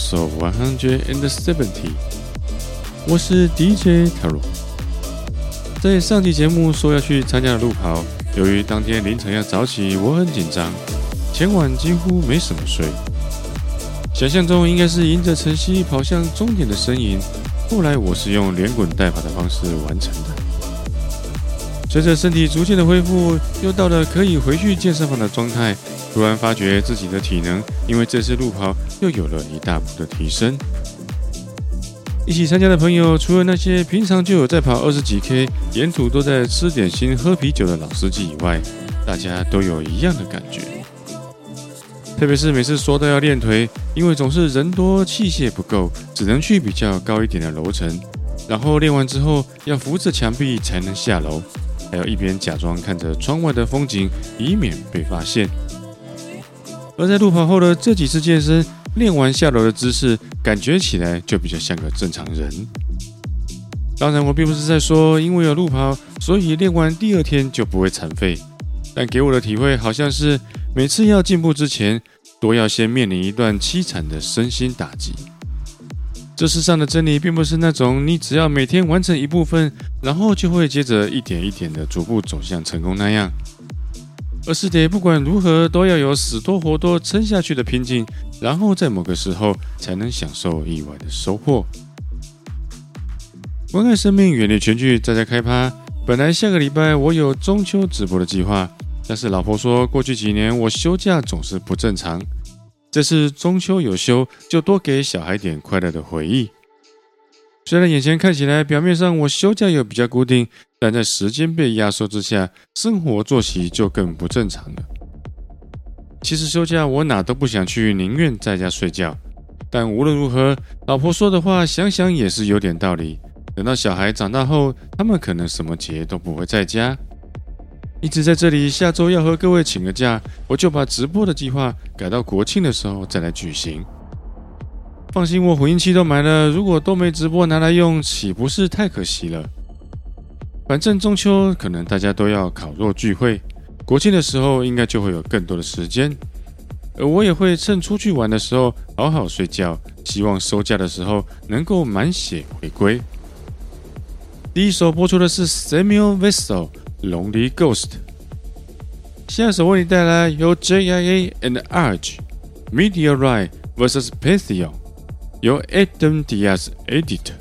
So one Hundred and Seventy，我是 DJ Taro。在上期节目说要去参加的路跑，由于当天凌晨要早起，我很紧张，前晚几乎没什么睡。想象中应该是迎着晨曦跑向终点的身影，后来我是用连滚带爬的方式完成的。随着身体逐渐的恢复，又到了可以回去健身房的状态，突然发觉自己的体能因为这次路跑又有了一大步的提升。一起参加的朋友，除了那些平常就有在跑二十几 K，沿途都在吃点心、喝啤酒的老司机以外，大家都有一样的感觉。特别是每次说到要练腿，因为总是人多器械不够，只能去比较高一点的楼层，然后练完之后要扶着墙壁才能下楼，还要一边假装看着窗外的风景，以免被发现。而在路跑后的这几次健身，练完下楼的姿势，感觉起来就比较像个正常人。当然，我并不是在说因为有路跑，所以练完第二天就不会残废。但给我的体会好像是，每次要进步之前，都要先面临一段凄惨的身心打击。这世上的真理并不是那种你只要每天完成一部分，然后就会接着一点一点的逐步走向成功那样，而是得不管如何都要有死多活多撑下去的拼劲，然后在某个时候才能享受意外的收获。关爱生命，远离全剧，再再开趴。本来下个礼拜我有中秋直播的计划，但是老婆说过去几年我休假总是不正常，这次中秋有休，就多给小孩点快乐的回忆。虽然眼前看起来表面上我休假又比较固定，但在时间被压缩之下，生活作息就更不正常了。其实休假我哪都不想去，宁愿在家睡觉。但无论如何，老婆说的话想想也是有点道理。等到小孩长大后，他们可能什么节都不会在家。一直在这里，下周要和各位请个假，我就把直播的计划改到国庆的时候再来举行。放心，我混音器都买了，如果都没直播拿来用，岂不是太可惜了？反正中秋可能大家都要烤肉聚会，国庆的时候应该就会有更多的时间，而我也会趁出去玩的时候好好睡觉，希望收假的时候能够满血回归。第一首播出的是 Samuel Vessel Lonely Ghost，下首为你带来由 JIA and Arch Meteorite vs Pantheon，由 Adam Diaz Editor。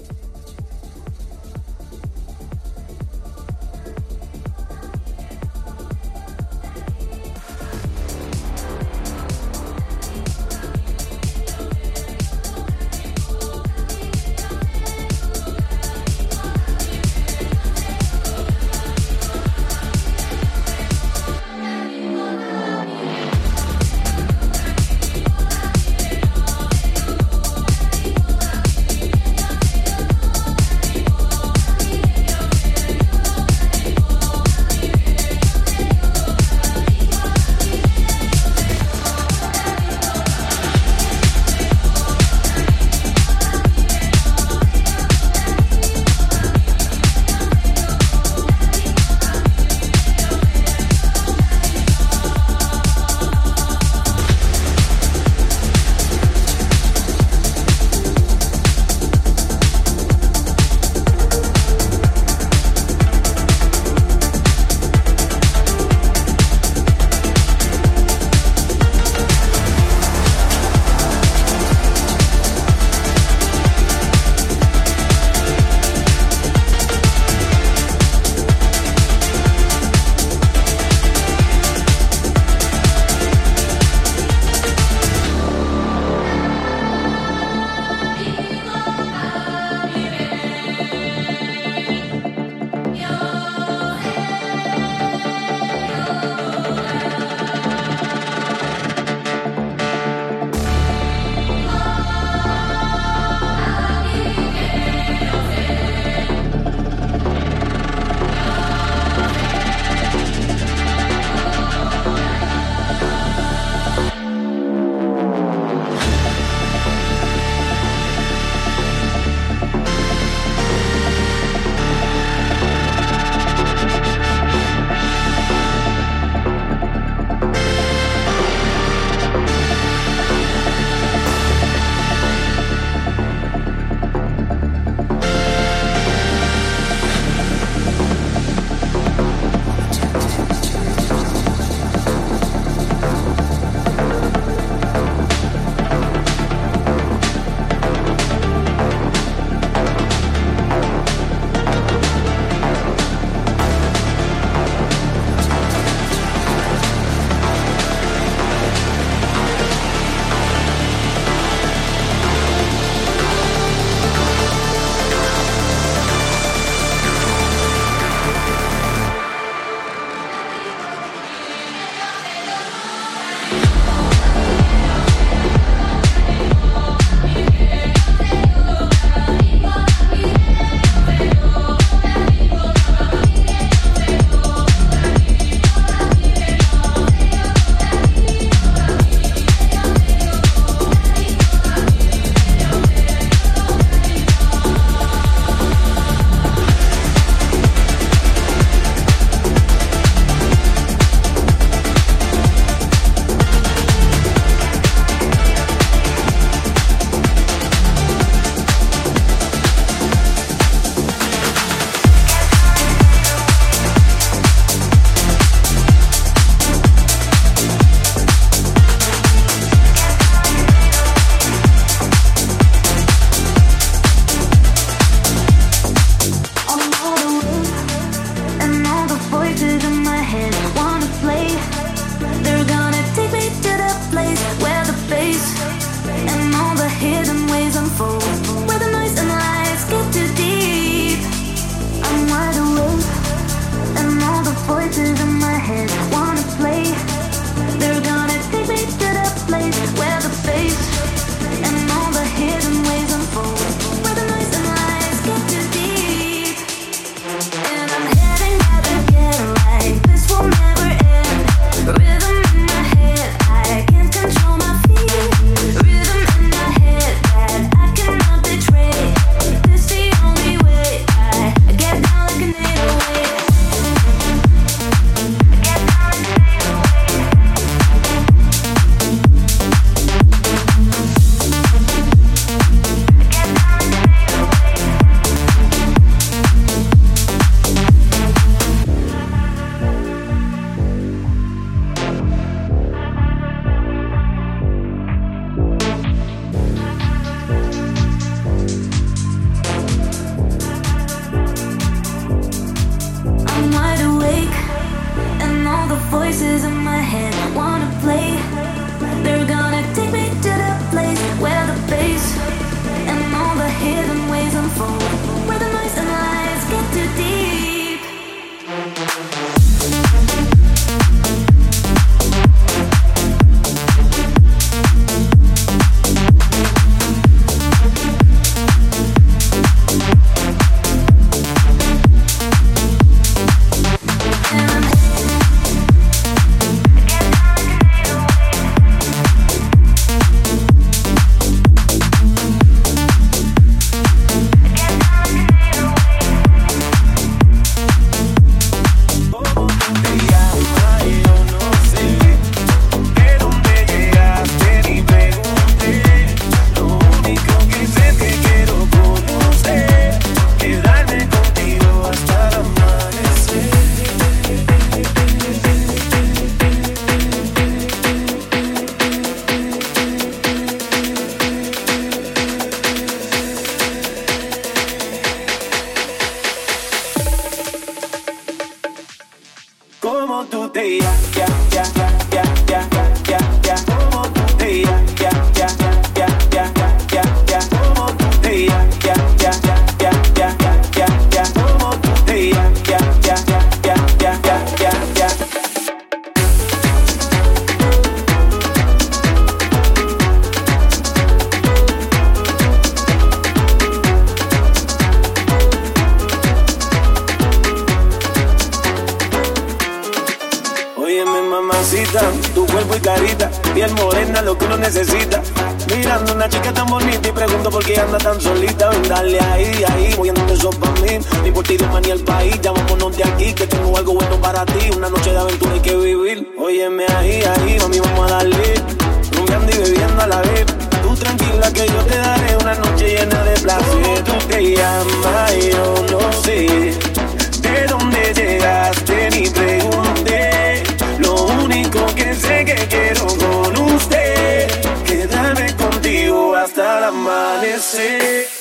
sick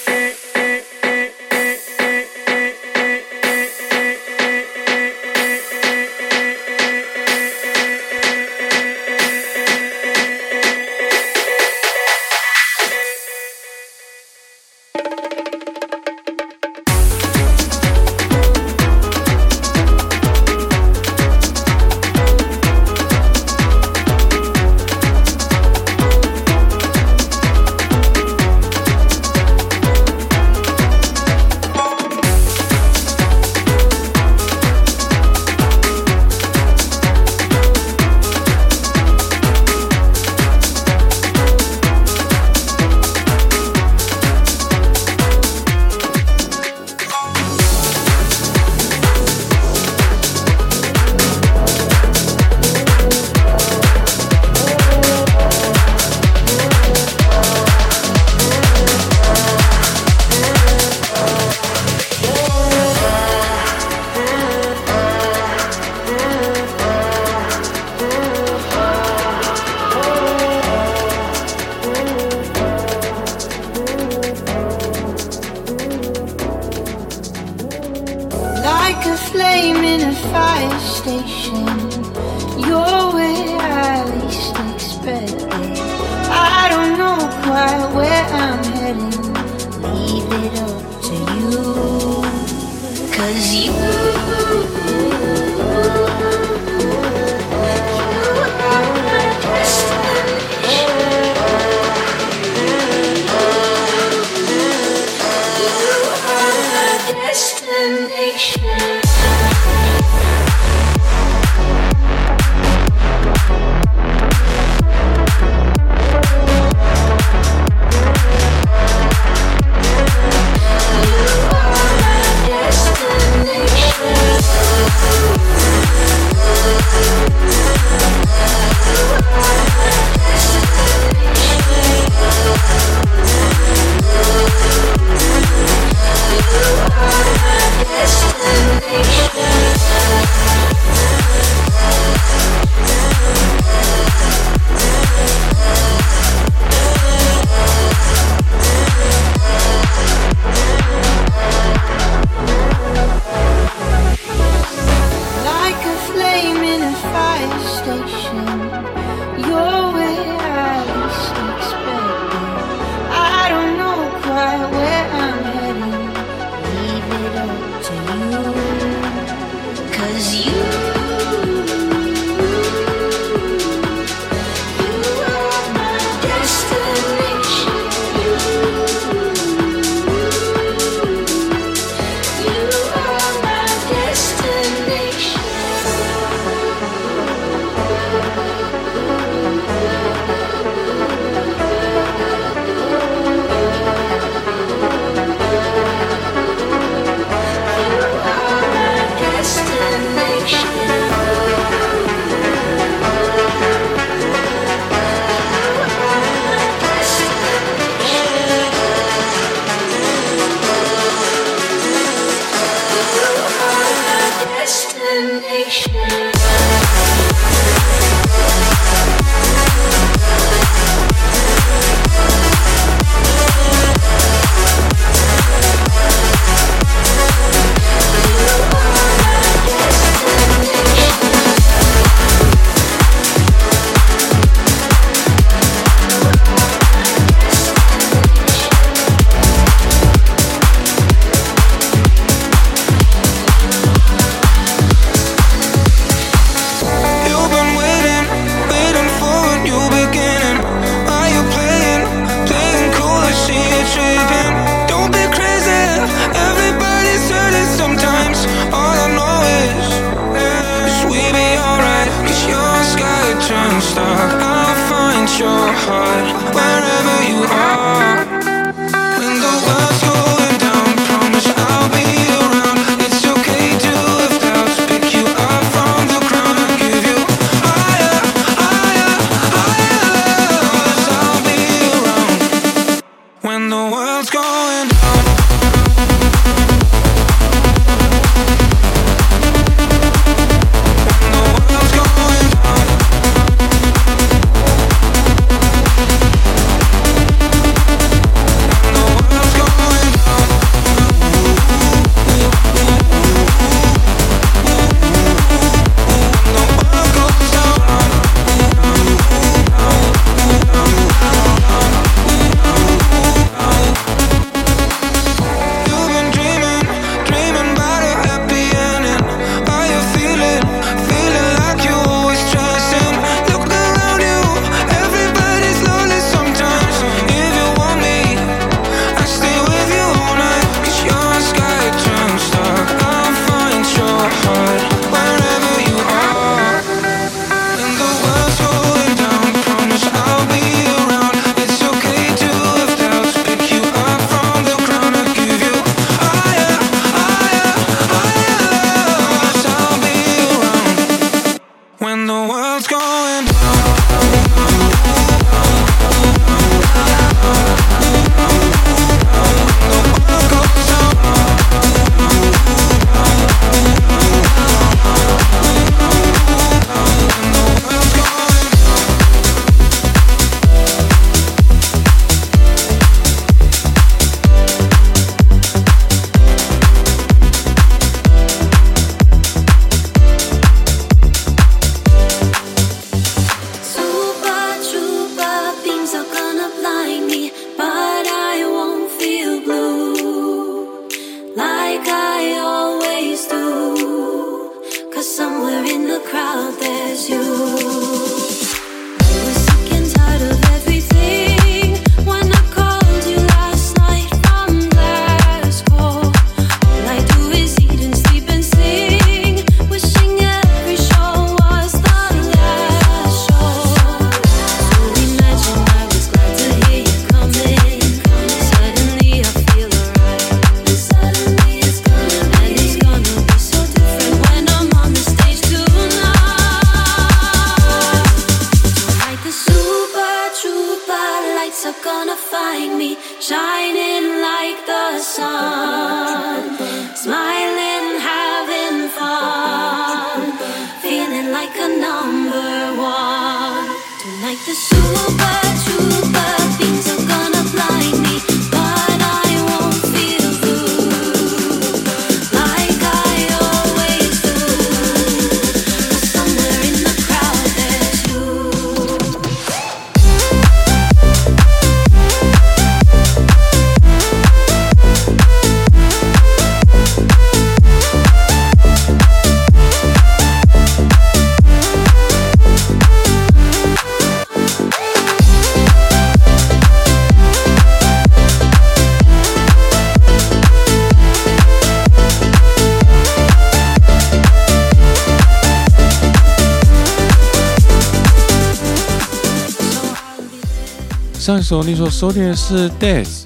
上一首你所收听的是 Death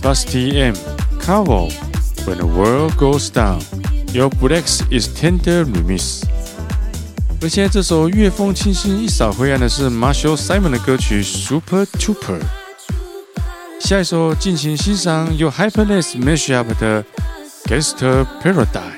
Busty M Cover When the World Goes Down，由 Blex Extended Remix。而现在这首乐风清新、一扫灰暗的是 Marshall Simon 的歌曲 Super Trooper。下一首尽情欣赏由 Hypeness Mashup 的 Gangsta Paradise。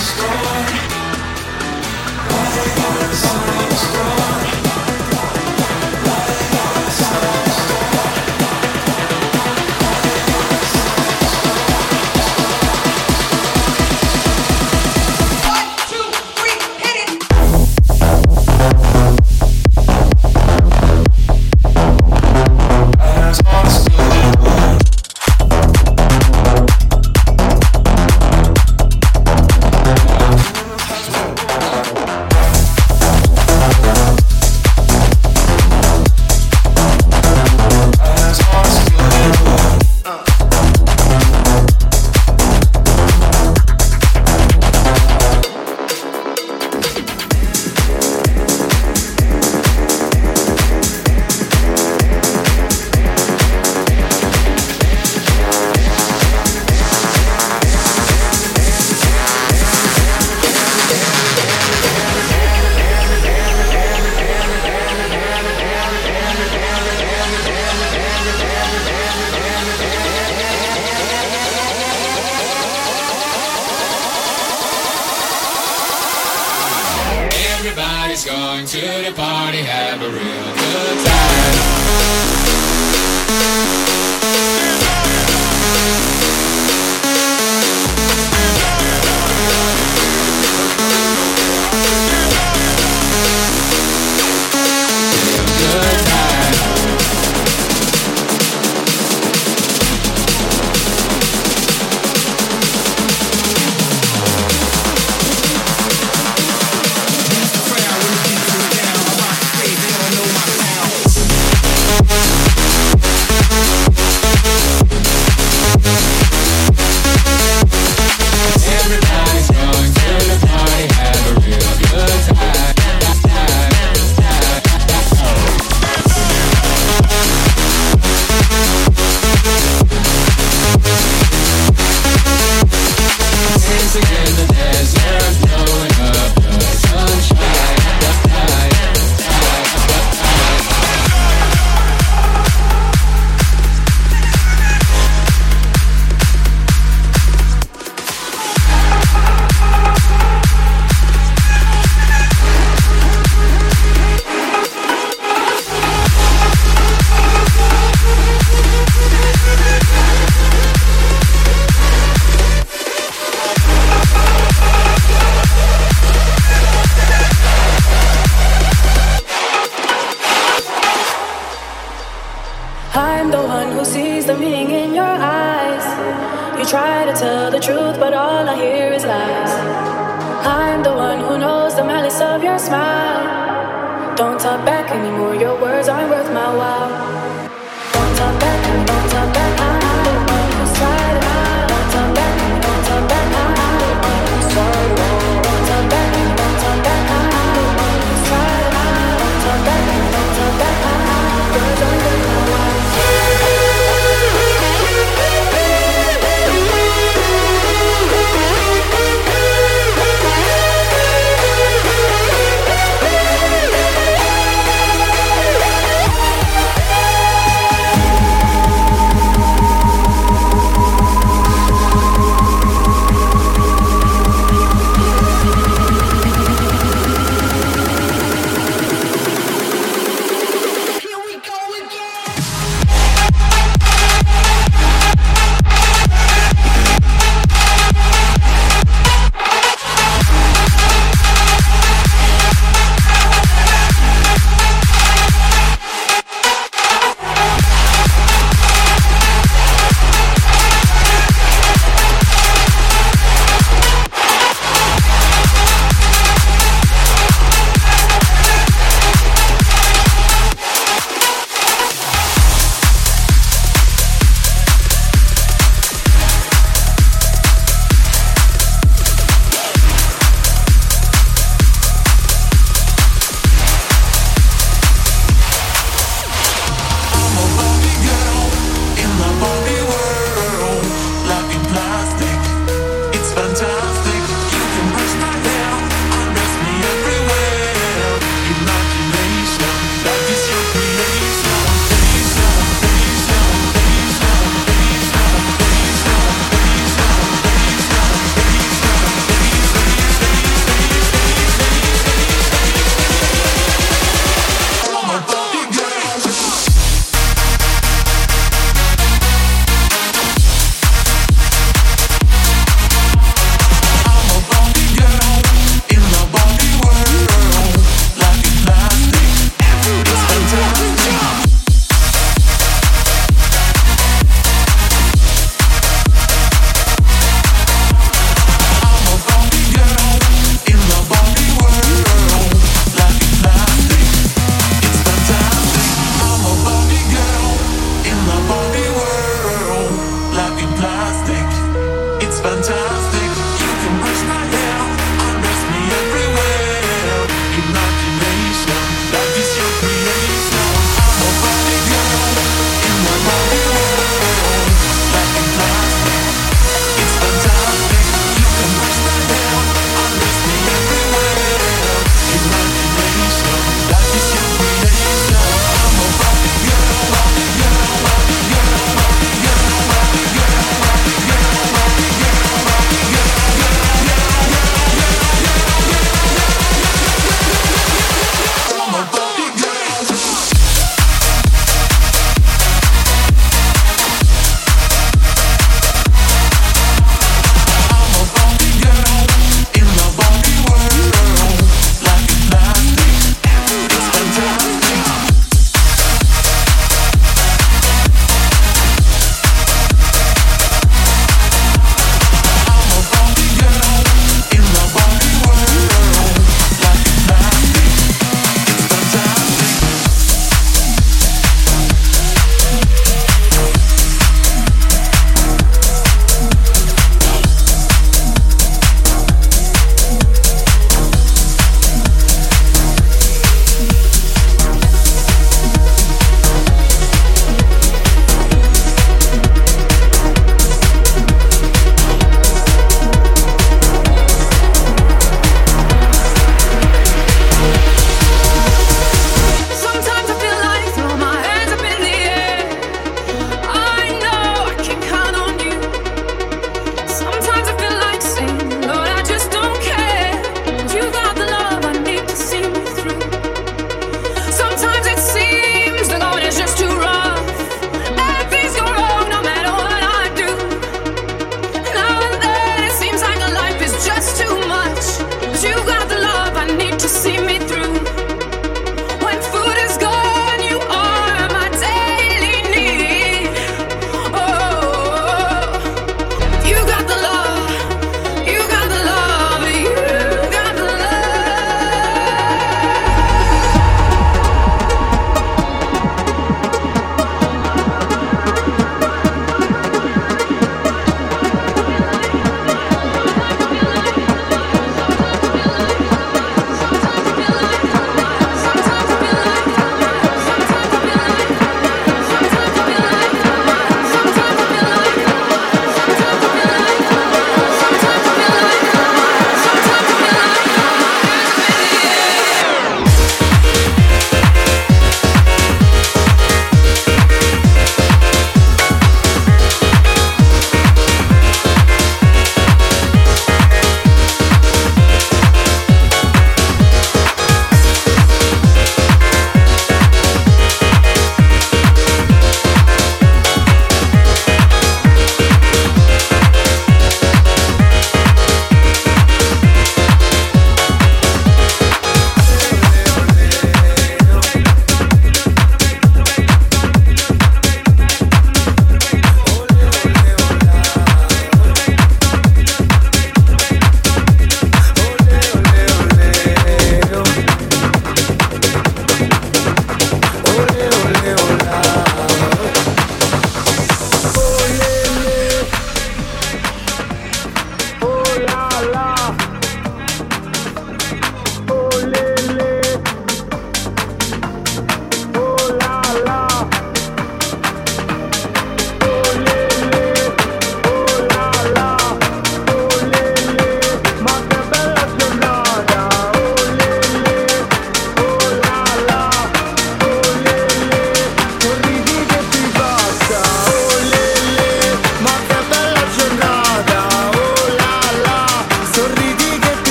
Score. Score. Score.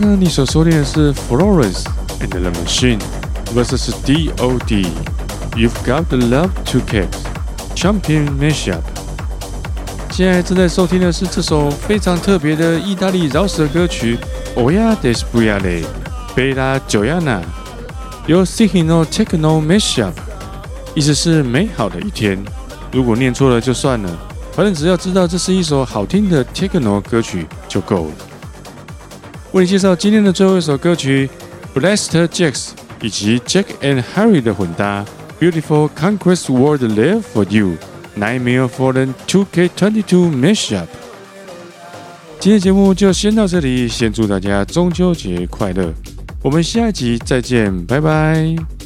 刚刚你所收听的是 Florence and the Machine vs D.O.D. You've Got the Love to Kick Champion Mashup。现在正在收听的是这首非常特别的意大利饶舌歌曲《Oya Despuiale》贝拉九亚娜，由 Signo Techno Mashup，意思是美好的一天。如果念错了就算了，反正只要知道这是一首好听的 Techno 歌曲就够了。为你介绍今天的最后一首歌曲，Blaster Jacks 以及 Jack and Harry 的混搭，Beautiful Conquest World Live for You Nightmare Fallen 2K22 Mashup。今天节目就先到这里，先祝大家中秋节快乐，我们下一集再见，拜拜。